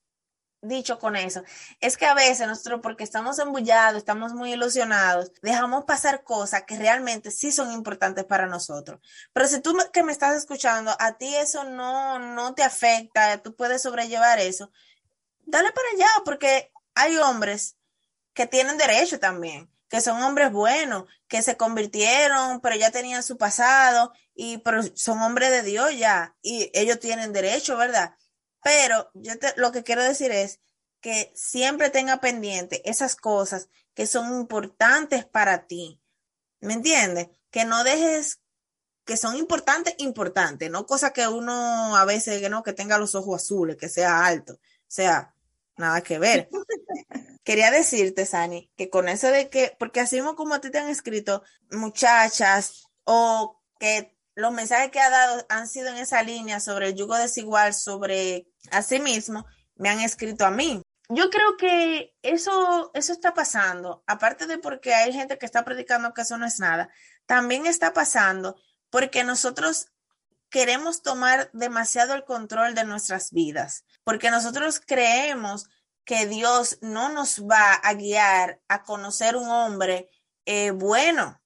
dicho con eso es que a veces nosotros, porque estamos embullados, estamos muy ilusionados, dejamos pasar cosas que realmente sí son importantes para nosotros. Pero si tú que me estás escuchando, a ti eso no, no te afecta, tú puedes sobrellevar eso, dale para allá, porque hay hombres que tienen derecho también, que son hombres buenos, que se convirtieron, pero ya tenían su pasado, y pero son hombres de Dios ya, y ellos tienen derecho, ¿verdad? Pero yo lo que quiero decir es que siempre tenga pendiente esas cosas que son importantes para ti. ¿Me entiendes? Que no dejes que son importantes, importantes, no cosas que uno a veces que no, que tenga los ojos azules, que sea alto, o sea, nada que ver. Quería decirte, Sani, que con eso de que, porque así como a ti te han escrito muchachas o que los mensajes que ha dado han sido en esa línea sobre el yugo desigual, sobre asimismo, me han escrito a mí. Yo creo que eso, eso está pasando, aparte de porque hay gente que está predicando que eso no es nada, también está pasando porque nosotros queremos tomar demasiado el control de nuestras vidas, porque nosotros creemos que Dios no nos va a guiar a conocer un hombre eh, bueno,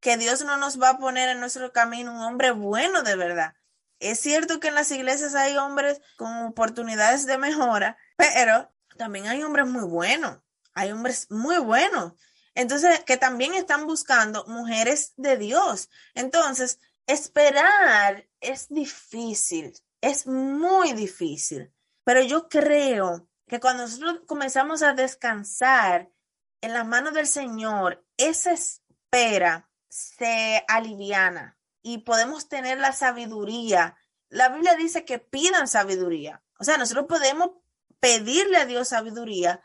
que Dios no nos va a poner en nuestro camino un hombre bueno de verdad. Es cierto que en las iglesias hay hombres con oportunidades de mejora, pero también hay hombres muy buenos, hay hombres muy buenos. Entonces, que también están buscando mujeres de Dios. Entonces, esperar es difícil, es muy difícil, pero yo creo que cuando nosotros comenzamos a descansar en las manos del Señor, esa espera se aliviana y podemos tener la sabiduría. La Biblia dice que pidan sabiduría. O sea, nosotros podemos pedirle a Dios sabiduría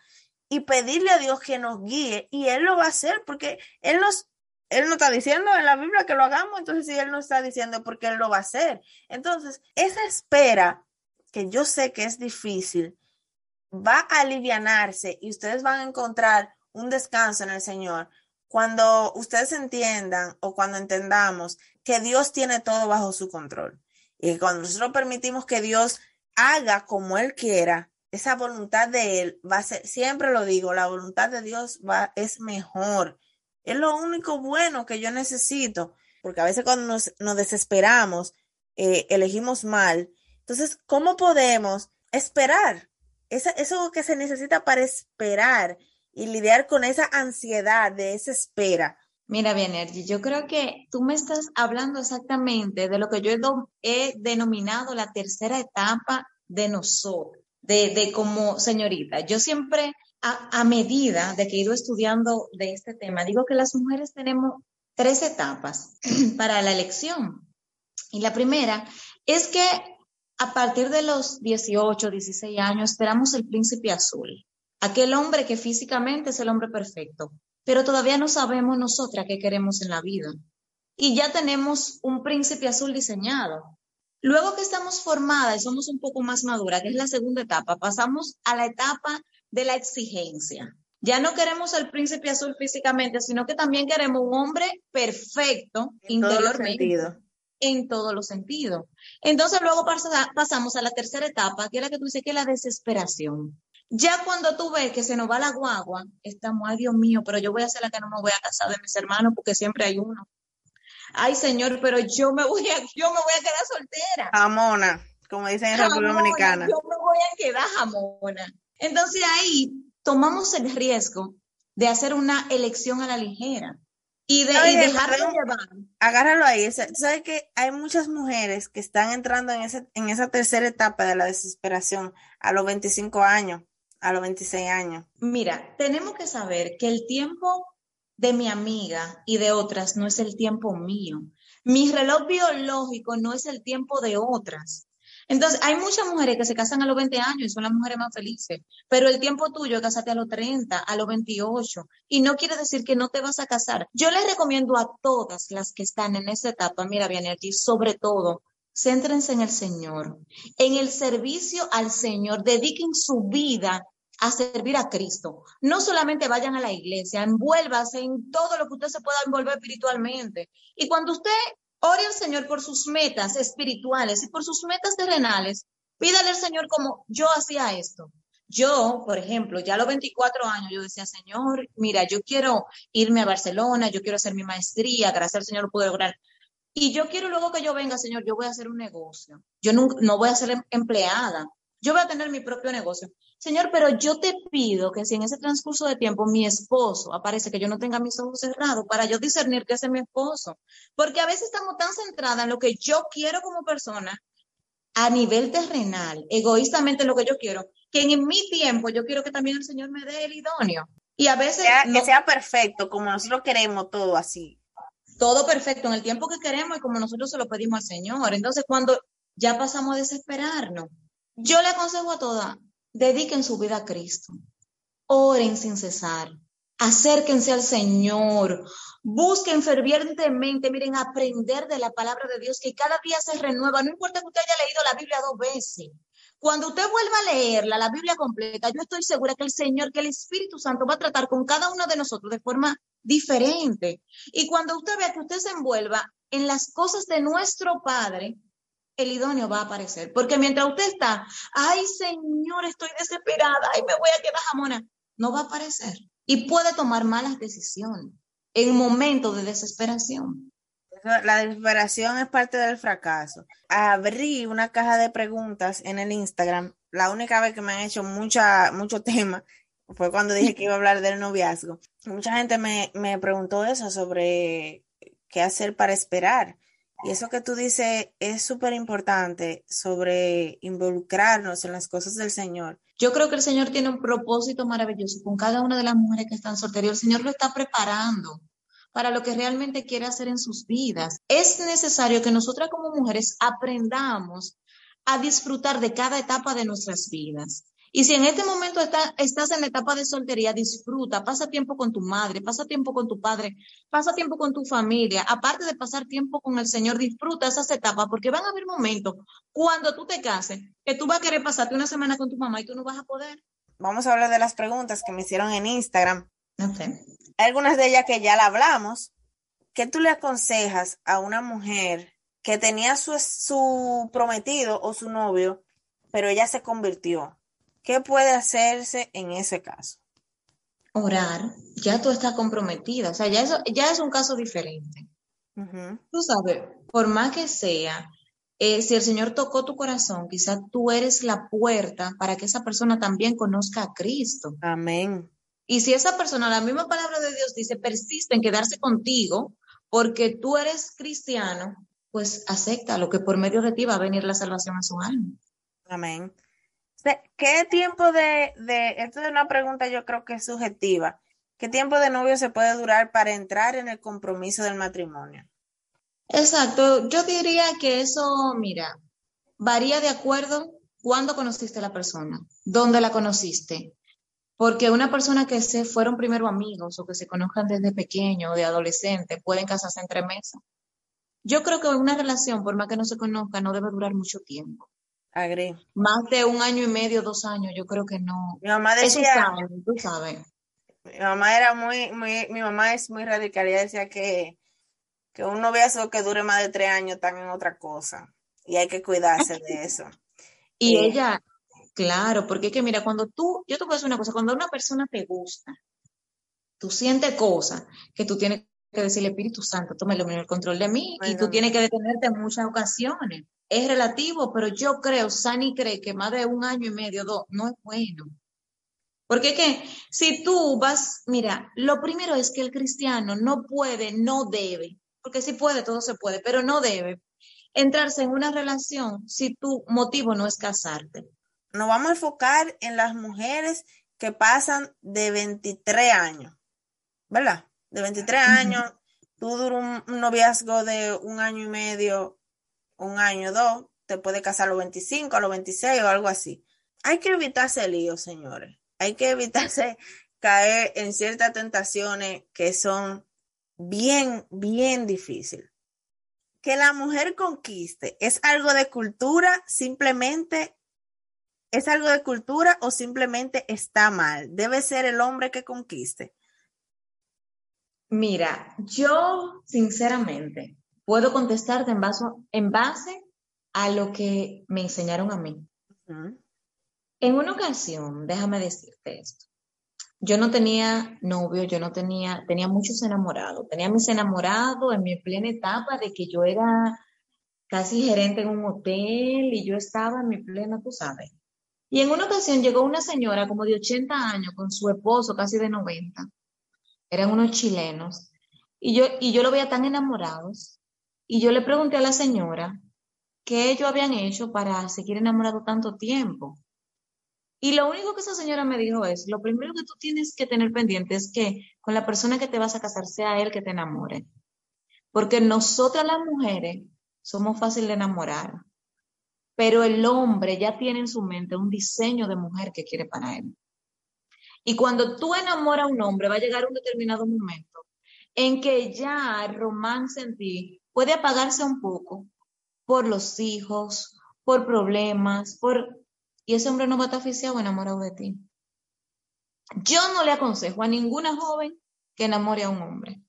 y pedirle a Dios que nos guíe y Él lo va a hacer porque Él nos, Él no está diciendo en la Biblia que lo hagamos, entonces si Él no está diciendo porque Él lo va a hacer. Entonces, esa espera que yo sé que es difícil, va a alivianarse y ustedes van a encontrar un descanso en el Señor cuando ustedes entiendan o cuando entendamos que Dios tiene todo bajo su control. Y cuando nosotros permitimos que Dios haga como Él quiera, esa voluntad de Él va a ser, siempre lo digo, la voluntad de Dios va, es mejor. Es lo único bueno que yo necesito, porque a veces cuando nos, desesperamos, eh, elegimos mal. Entonces, ¿cómo podemos esperar? Eso que se necesita para esperar y lidiar con esa ansiedad de esa espera. Mira, bien, yo creo que tú me estás hablando exactamente de lo que yo he, denominado la tercera etapa de nosotros, de, como señorita. Yo siempre, a, a, medida de que he ido estudiando de este tema, digo que las mujeres tenemos tres etapas para la elección. Y la primera es que a partir de los 18, 16 años esperamos el príncipe azul aquel hombre que físicamente es el hombre perfecto, pero todavía no sabemos nosotras qué queremos en la vida. Y ya tenemos un príncipe azul diseñado. Luego que estamos formadas y somos un poco más maduras, que es la segunda etapa, pasamos a la etapa de la exigencia. Ya no queremos el príncipe azul físicamente, sino que también queremos un hombre perfecto interiormente. en todos los sentidos. Entonces luego pasamos a la tercera etapa, que es la que tú dices que es la desesperación. Ya cuando tú ves que se nos va la guagua, estamos, ay Dios mío, pero yo voy a ser la que no me voy a casar de mis hermanos porque siempre hay uno. Ay Señor, pero yo me voy a, yo me voy a quedar soltera. Jamona, como dicen en República Dominicana. Yo me voy a quedar jamona. Entonces ahí tomamos el riesgo de hacer una elección a la ligera y de dejarlo llevar. Agárralo ahí. sabes que hay muchas mujeres que están entrando en, ese, en esa tercera etapa de la desesperación a los 25 años a los 26 años? Mira, tenemos que saber que el tiempo de mi amiga y de otras no es el tiempo mío. Mi reloj biológico no es el tiempo de otras. Entonces, hay muchas mujeres que se casan a los 20 años y son las mujeres más felices, pero el tiempo tuyo es a los 30, a los 28, y no quiere decir que no te vas a casar. Yo les recomiendo a todas las que están en esa etapa, mira, bien, sobre todo, Céntrense en el Señor, en el servicio al Señor, dediquen su vida a servir a Cristo. No solamente vayan a la iglesia, envuélvase en todo lo que usted se pueda envolver espiritualmente. Y cuando usted ore al Señor por sus metas espirituales y por sus metas terrenales, pídale al Señor como yo hacía esto. Yo, por ejemplo, ya a los 24 años, yo decía, Señor, mira, yo quiero irme a Barcelona, yo quiero hacer mi maestría, gracias al Señor lo pude lograr. Y yo quiero luego que yo venga, Señor, yo voy a hacer un negocio. Yo no, no voy a ser em, empleada. Yo voy a tener mi propio negocio. Señor, pero yo te pido que si en ese transcurso de tiempo mi esposo aparece, que yo no tenga mis ojos cerrados para yo discernir qué es mi esposo. Porque a veces estamos tan centradas en lo que yo quiero como persona a nivel terrenal, egoístamente lo que yo quiero, que en mi tiempo yo quiero que también el Señor me dé el idóneo. Y a veces... Que sea perfecto, como nosotros queremos todo así todo perfecto en el tiempo que queremos y como nosotros se lo pedimos al Señor. Entonces, cuando ya pasamos a desesperarnos, yo le aconsejo a todas, dediquen su vida a Cristo, oren sin cesar, acérquense al Señor, busquen fervientemente, miren, aprender de la palabra de Dios que cada día se renueva, no importa que usted haya leído la Biblia dos veces. Cuando usted vuelva a leerla, la Biblia completa, yo estoy segura que el Señor, que el Espíritu Santo va a tratar con cada uno de nosotros de forma diferente. Y cuando usted vea que usted se envuelva en las cosas de nuestro Padre, el idóneo va a aparecer. Porque mientras usted está, ay Señor, estoy desesperada, ay me voy a quedar jamona, no va a aparecer. Y puede tomar malas decisiones en momentos de desesperación. La desesperación es parte del fracaso. Abrí una caja de preguntas en el Instagram. La única vez que me han hecho mucha, mucho tema fue cuando dije que iba a hablar del noviazgo. Mucha gente me, me preguntó eso sobre qué hacer para esperar. Y eso que tú dices es súper importante sobre involucrarnos en las cosas del Señor. Yo creo que el Señor tiene un propósito maravilloso con cada una de las mujeres que están solteras. El Señor lo está preparando para lo que realmente quiere hacer en sus vidas. Es necesario que nosotras como mujeres aprendamos a disfrutar de cada etapa de nuestras vidas. Y si en este momento estás en la etapa de soltería, disfruta, pasa tiempo con tu madre, pasa tiempo con tu padre, pasa tiempo con tu familia. Aparte de pasar tiempo con el Señor, disfruta esas etapas porque van a haber momentos cuando tú te cases que tú vas a querer pasarte una semana con tu mamá y tú no vas a poder. vamos a hablar de las preguntas que me hicieron en Instagram. Algunas de ellas que ya la hablamos. ¿Qué tú le aconsejas a una mujer que tenía su, su prometido o su novio, pero ella se convirtió? ¿Qué puede hacerse en ese caso? Orar, ya tú estás comprometida, o sea, ya, eso, ya es un caso diferente. Tú sabes, por más que sea, eh, si el Señor tocó tu corazón, quizás tú eres la puerta para que esa persona también conozca a Cristo. Amén. Y si esa persona, la misma palabra de Dios dice, persiste en quedarse contigo porque tú eres cristiano, pues acepta lo que por medio de ti va a venir la salvación a su alma. Amén. ¿Qué tiempo de, de, esto es una pregunta yo creo que es subjetiva, ¿qué tiempo de novio se puede durar para entrar en el compromiso del matrimonio? Exacto, yo diría que eso, mira, varía de acuerdo cuándo conociste a la persona, dónde la conociste, porque una persona que se fueron primero amigos o que se conozcan desde pequeño o de adolescente pueden casarse entre meses. Yo creo que una relación, por más que no se conozca, no debe durar mucho tiempo. Agree. Más de un año y medio, dos años, yo creo que no. Mi mamá decía, tú sabes. Mi mamá era muy, muy, mi mamá es muy radical, ella decía que que un noviazgo que dure más de tres años están en otra cosa y hay que cuidarse de eso. y eh, ella, claro, porque es que mira, cuando tú, yo te voy a decir una cosa, cuando una persona te gusta, tú sientes cosas que tú tienes que decirle, Espíritu Santo, tómelo en el control de mí y tú tienes que detenerte en muchas ocasiones. Es relativo, pero yo creo, Sani cree que más de un año y medio, dos, no es bueno. Porque que si tú vas, mira, lo primero es que el cristiano no puede, no debe porque si puede, todo se puede, pero no debe entrarse en una relación si tu motivo no es casarte. Nos vamos a enfocar en las mujeres que pasan de 23 años, ¿verdad? De 23 años, tú duras un, noviazgo de un año y medio, un año, dos, te puede casar a los 25, a los 26 o algo así. Hay que evitarse el lío, señores. Hay que evitarse caer en ciertas tentaciones que son bien, bien difícil. Que la mujer conquiste, ¿es algo de cultura? Simplemente, ¿es algo de cultura o simplemente está mal? Debe ser el hombre que conquiste. Mira, yo sinceramente puedo contestarte en base, en base a lo que me enseñaron a mí. En una ocasión, déjame decirte esto. Yo no tenía novio, yo no tenía, tenía muchos enamorados. Tenía mis enamorados en mi plena etapa de que yo era casi gerente en un hotel y yo estaba en mi plena, tú sabes. Y en una ocasión llegó una señora como de 80 años con su esposo casi de 90. Eran unos chilenos. Y yo, y yo lo veía tan enamorados. Y yo le pregunté a la señora qué ellos habían hecho para seguir enamorados tanto tiempo. Y lo único que esa señora me dijo es, lo primero que tú tienes que tener pendiente es que con la persona que te vas a casar sea él que te enamore. Porque nosotras las mujeres somos fáciles de enamorar, pero el hombre ya tiene en su mente un diseño de mujer que quiere para él. Y cuando tú enamoras a un hombre, va a llegar un determinado momento en que ya el romance en ti puede apagarse un poco por los hijos, por problemas, por y ese hombre no va a estar oficiado o enamorado de ti. Yo no le aconsejo a ninguna joven que enamore a un hombre.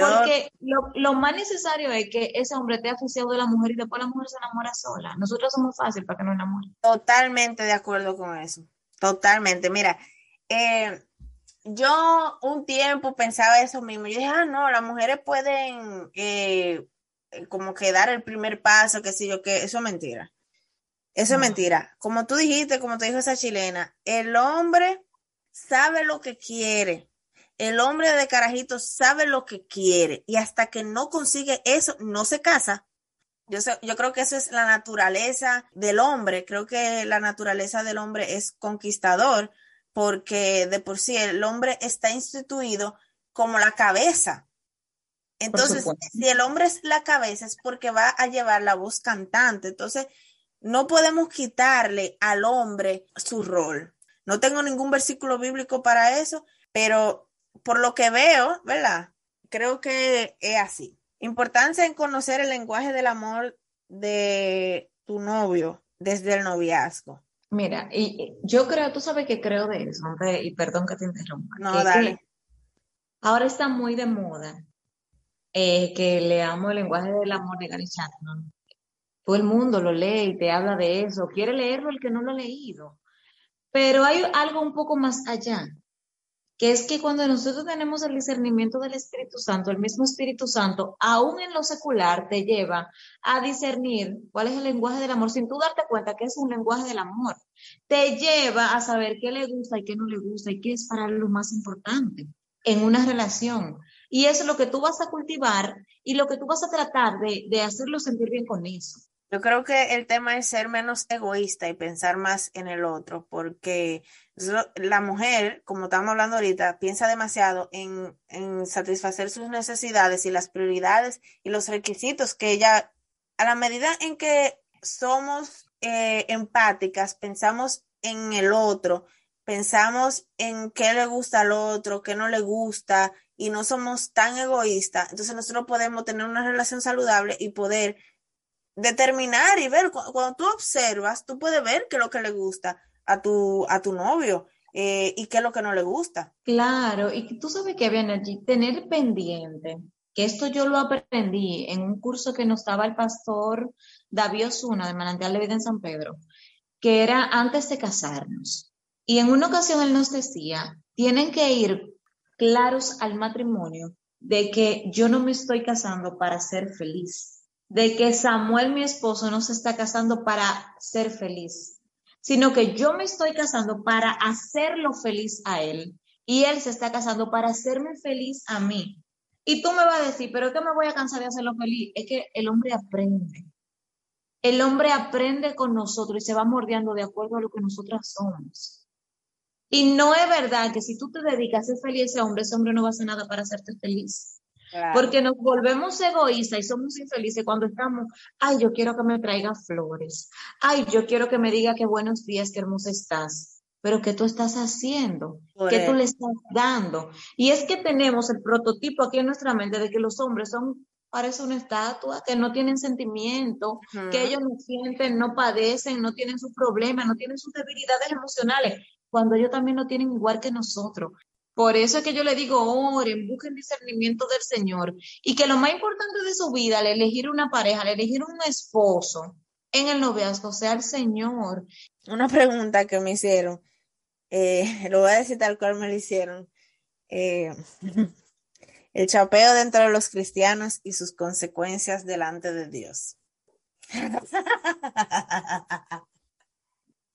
Porque lo, más necesario es que ese hombre esté aficiado de la mujer y después la mujer se enamora sola. Nosotros somos fácil para que no enamore. Totalmente de acuerdo con eso. Totalmente. Mira, eh, yo un tiempo pensaba eso mismo. Yo dije, ah, no, las mujeres pueden eh, como que dar el primer paso, que sé yo, que eso es mentira. Eso es mentira. Como tú dijiste, como te dijo esa chilena, el hombre sabe lo que quiere. El hombre de carajito sabe lo que quiere y hasta que no consigue eso, no se casa. Yo, yo creo que eso es la naturaleza del hombre. Creo que la naturaleza del hombre es conquistador porque de por sí el hombre está instituido como la cabeza. Entonces, si el hombre es la cabeza es porque va a llevar la voz cantante. Entonces, no podemos quitarle al hombre su rol. No tengo ningún versículo bíblico para eso, pero por lo que veo, ¿verdad? Creo que es así. Importancia en conocer el lenguaje del amor de tu novio desde el noviazgo. Mira, y yo creo, tú sabes que creo de eso, y perdón que te interrumpa. No, dale. ahora está muy de moda eh, que leamos el lenguaje del amor de Gary Chapman. Todo el mundo lo lee y te habla de eso. Quiere leerlo el que no lo ha leído. Pero hay algo un poco más allá, que es que cuando nosotros tenemos el discernimiento del Espíritu Santo, el mismo Espíritu Santo, aún en lo secular, te lleva a discernir cuál es el lenguaje del amor, sin tú darte cuenta que es un lenguaje del amor. Te lleva a saber qué le gusta y qué no le gusta y qué es para lo más importante en una relación. Y eso es lo que tú vas a cultivar y lo que tú vas a tratar de, de hacerlo sentir bien con eso. Yo creo que el tema es ser menos egoísta y pensar más en el otro, porque la mujer, como estamos hablando ahorita, piensa demasiado en, satisfacer sus necesidades y las prioridades y los requisitos que ella, a la medida en que somos eh, empáticas, pensamos en el otro, pensamos en qué le gusta al otro, qué no le gusta, y no somos tan egoístas, entonces nosotros podemos tener una relación saludable y poder determinar y ver, cuando tú observas, tú puedes ver qué es lo que le gusta a tu, a tu novio eh, y qué es lo que no le gusta. Claro, y tú sabes que viene allí, tener pendiente, que esto yo lo aprendí en un curso que nos daba el pastor David Osuna de Manantial de Vida en San Pedro, que era antes de casarnos. Y en una ocasión él nos decía, tienen que ir claros al matrimonio de que yo no me estoy casando para ser feliz de que Samuel, mi esposo, no se está casando para ser feliz, sino que yo me estoy casando para hacerlo feliz a él y él se está casando para hacerme feliz a mí. Y tú me vas a decir, pero que me voy a cansar de hacerlo feliz. Es que el hombre aprende. El hombre aprende con nosotros y se va mordiendo de acuerdo a lo que nosotras somos. Y no es verdad que si tú te dedicas a ser feliz a ese hombre, ese hombre no va a hacer nada para hacerte feliz. Porque nos volvemos egoístas y somos infelices cuando estamos, ay, yo quiero que me traiga flores, ay, yo quiero que me diga qué buenos días, qué hermosa estás, pero ¿qué tú estás haciendo? ¿Qué tú le estás dando? Y es que tenemos el prototipo aquí en nuestra mente de que los hombres son parece una estatua, que no tienen sentimiento, que ellos no sienten, no padecen, no tienen sus problemas, no tienen sus debilidades emocionales, cuando ellos también lo tienen igual que nosotros. Por eso es que yo le digo, oren, busquen discernimiento del Señor. Y que lo más importante de su vida, al elegir una pareja, al elegir un esposo en el noviazgo, sea el Señor. Una pregunta que me hicieron, eh, lo voy a decir tal cual me lo hicieron. Eh, el chapeo dentro de los cristianos y sus consecuencias delante de Dios.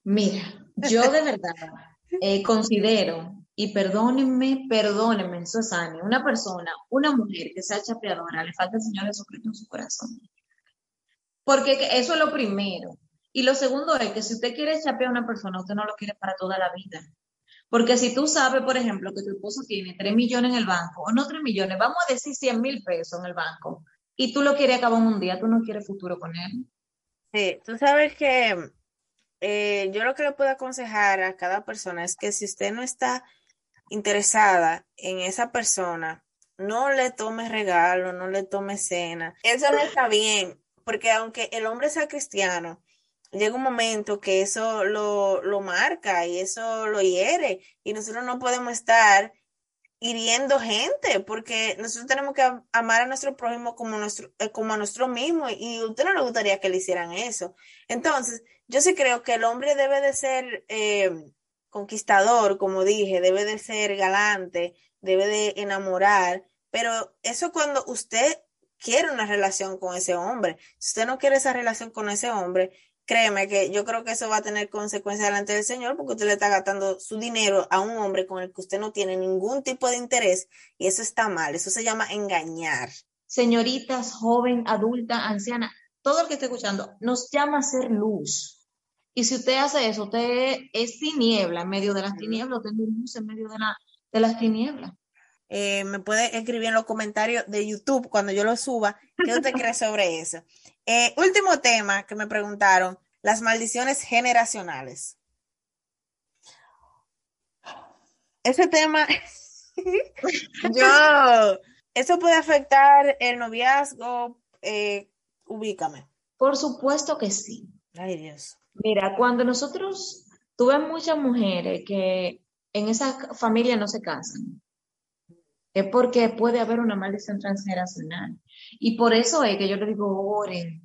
Mira, yo de verdad eh, considero y perdónenme, perdónenme, Susana, una persona, una mujer que sea chapeadora, le falta el Señor Jesucristo en su corazón. Porque eso es lo primero. Y lo segundo es que si usted quiere chapear a una persona, usted no lo quiere para toda la vida. Porque si tú sabes, por ejemplo, que tu esposo tiene 3 millones en el banco, o no 3 millones, vamos a decir 100 mil pesos en el banco, y tú lo quieres acabar en un día, tú no quieres futuro con él. Sí, tú sabes que eh, yo lo que le puedo aconsejar a cada persona es que si usted no está interesada en esa persona, no le tome regalo, no le tome cena. Eso no está bien, porque aunque el hombre sea cristiano, llega un momento que eso lo, lo marca y eso lo hiere y nosotros no podemos estar hiriendo gente, porque nosotros tenemos que amar a nuestro prójimo como, nuestro, eh, como a nuestro mismo, y a usted no le gustaría que le hicieran eso. Entonces, yo sí creo que el hombre debe de ser eh, conquistador, como dije, debe de ser galante, debe de enamorar, pero eso cuando usted quiere una relación con ese hombre. Si usted no quiere esa relación con ese hombre, créeme que yo creo que eso va a tener consecuencias delante del Señor porque usted le está gastando su dinero a un hombre con el que usted no tiene ningún tipo de interés y eso está mal, eso se llama engañar. Señoritas, joven, adulta, anciana, todo el que esté escuchando, nos llama a ser luz. Y si usted hace eso, usted es tiniebla en medio de las tinieblas, usted es luz en medio de, de las tinieblas. Eh, me puede escribir en los comentarios de YouTube cuando yo lo suba, ¿qué usted cree sobre eso? Eh, último tema que me preguntaron, las maldiciones generacionales. Ese tema, yo, ¿eso puede afectar el noviazgo? Eh, ubícame. Por supuesto que sí. Ay, Dios. Mira, cuando nosotros tuve muchas mujeres que en esa familia no se casan. Es porque puede haber una maldición transgeneracional. Y por eso es que yo le digo, oren,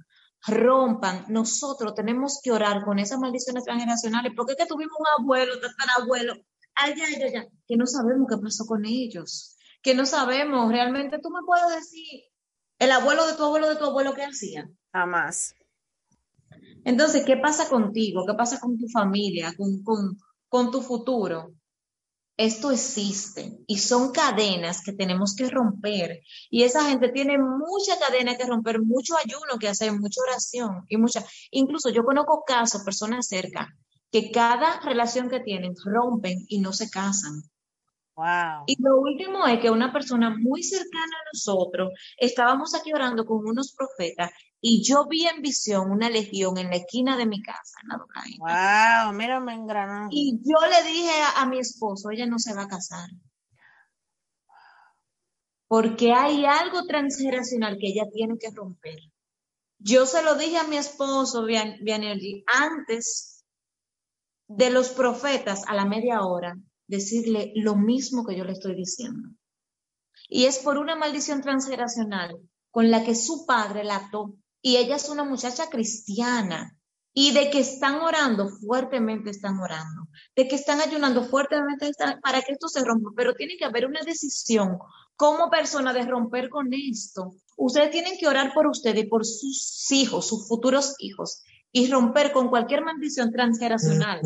rompan. Nosotros tenemos que orar con esas maldiciones transgeneracionales, porque es que tuvimos un abuelo, tatarabuelo, allá, allá, allá, que no sabemos qué pasó con ellos, que no sabemos, realmente tú me puedes decir, el abuelo de tu abuelo de tu abuelo, ¿qué hacía? Jamás. Entonces, ¿qué pasa contigo? ¿Qué pasa con tu familia, con, con, con tu futuro? Esto existe y son cadenas que tenemos que romper. Y esa gente tiene mucha cadena que romper, mucho ayuno que hacer, mucha oración y mucha. Incluso yo conozco casos, personas cerca, que cada relación que tienen rompen y no se casan. Y lo último es que una persona muy cercana a nosotros, estábamos aquí orando con unos profetas y yo vi en visión una legión en la esquina de mi casa, en Wow, mírame en Granada. Y yo le dije a, mi esposo, ella no se va a casar. Porque hay algo transgeneracional que ella tiene que romper. Yo se lo dije a mi esposo, Vianelli, antes de los profetas a la media hora, decirle lo mismo que yo le estoy diciendo. Y es por una maldición transgeneracional con la que su padre la ató. Y ella es una muchacha cristiana. Y de que están orando, fuertemente están orando. De que están ayunando, fuertemente están, para que esto se rompa. Pero tiene que haber una decisión como persona de romper con esto. Ustedes tienen que orar por ustedes y por sus hijos, sus futuros hijos. Y romper con cualquier maldición transgeneracional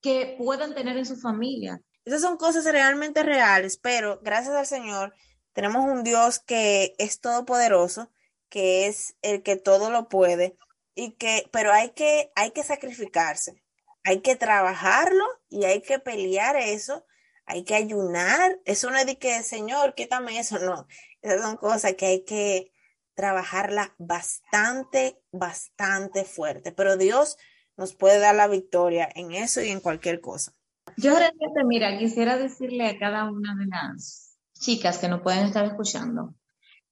que puedan tener en su familia. Esas son cosas realmente reales, pero gracias al Señor tenemos un Dios que es todopoderoso, que es el que todo lo puede y que, pero hay que, hay que sacrificarse, hay que trabajarlo y hay que pelear eso, hay que ayunar. Eso no es de que, Señor, quítame eso, no. Esas son cosas que hay que trabajarla bastante, bastante fuerte, pero Dios nos puede dar la victoria en eso y en cualquier cosa. Yo realmente, mira, quisiera decirle a cada una de las chicas que no pueden estar escuchando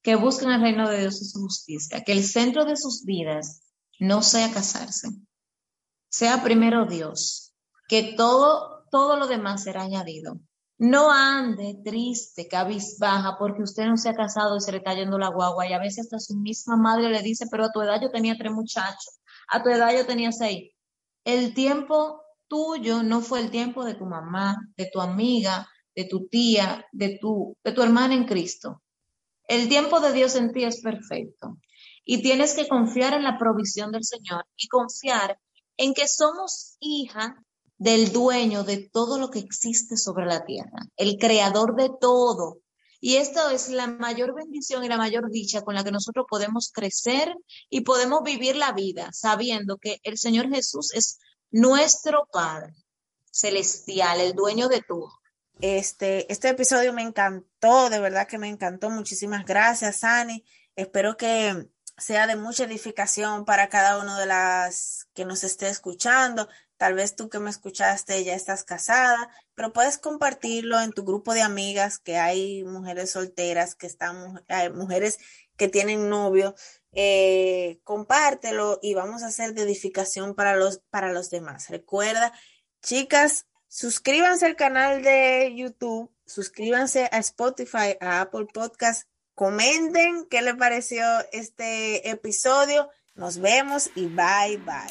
que busquen el reino de Dios y su justicia, que el centro de sus vidas no sea casarse, sea primero Dios, que todo, todo lo demás será añadido. No ande triste, cabizbaja, porque usted no se ha casado y se le está yendo la guagua. Y a veces hasta su misma madre le dice, pero a tu edad yo tenía tres muchachos, a tu edad yo tenía seis. El tiempo tuyo no fue el tiempo de tu mamá, de tu amiga, de tu tía, de tu, de tu hermana en Cristo. El tiempo de Dios en ti es perfecto. Y tienes que confiar en la provisión del Señor y confiar en que somos hija del dueño de todo lo que existe sobre la tierra, el creador de todo. Y esto es la mayor bendición y la mayor dicha con la que nosotros podemos crecer y podemos vivir la vida, sabiendo que el Señor Jesús es nuestro Padre celestial, el dueño de todo. Este, este episodio me encantó, de verdad que me encantó. Muchísimas gracias, Ani. Espero que sea de mucha edificación para cada uno de las que nos esté escuchando. Tal vez tú que me escuchaste ya estás casada, pero puedes compartirlo en tu grupo de amigas, que hay mujeres solteras, que están, hay mujeres que tienen novio eh, compártelo y vamos a hacer de edificación para los, para los demás. Recuerda, chicas, suscríbanse al canal de YouTube, suscríbanse a Spotify, a Apple Podcast, comenten qué les pareció este episodio. Nos vemos y bye bye.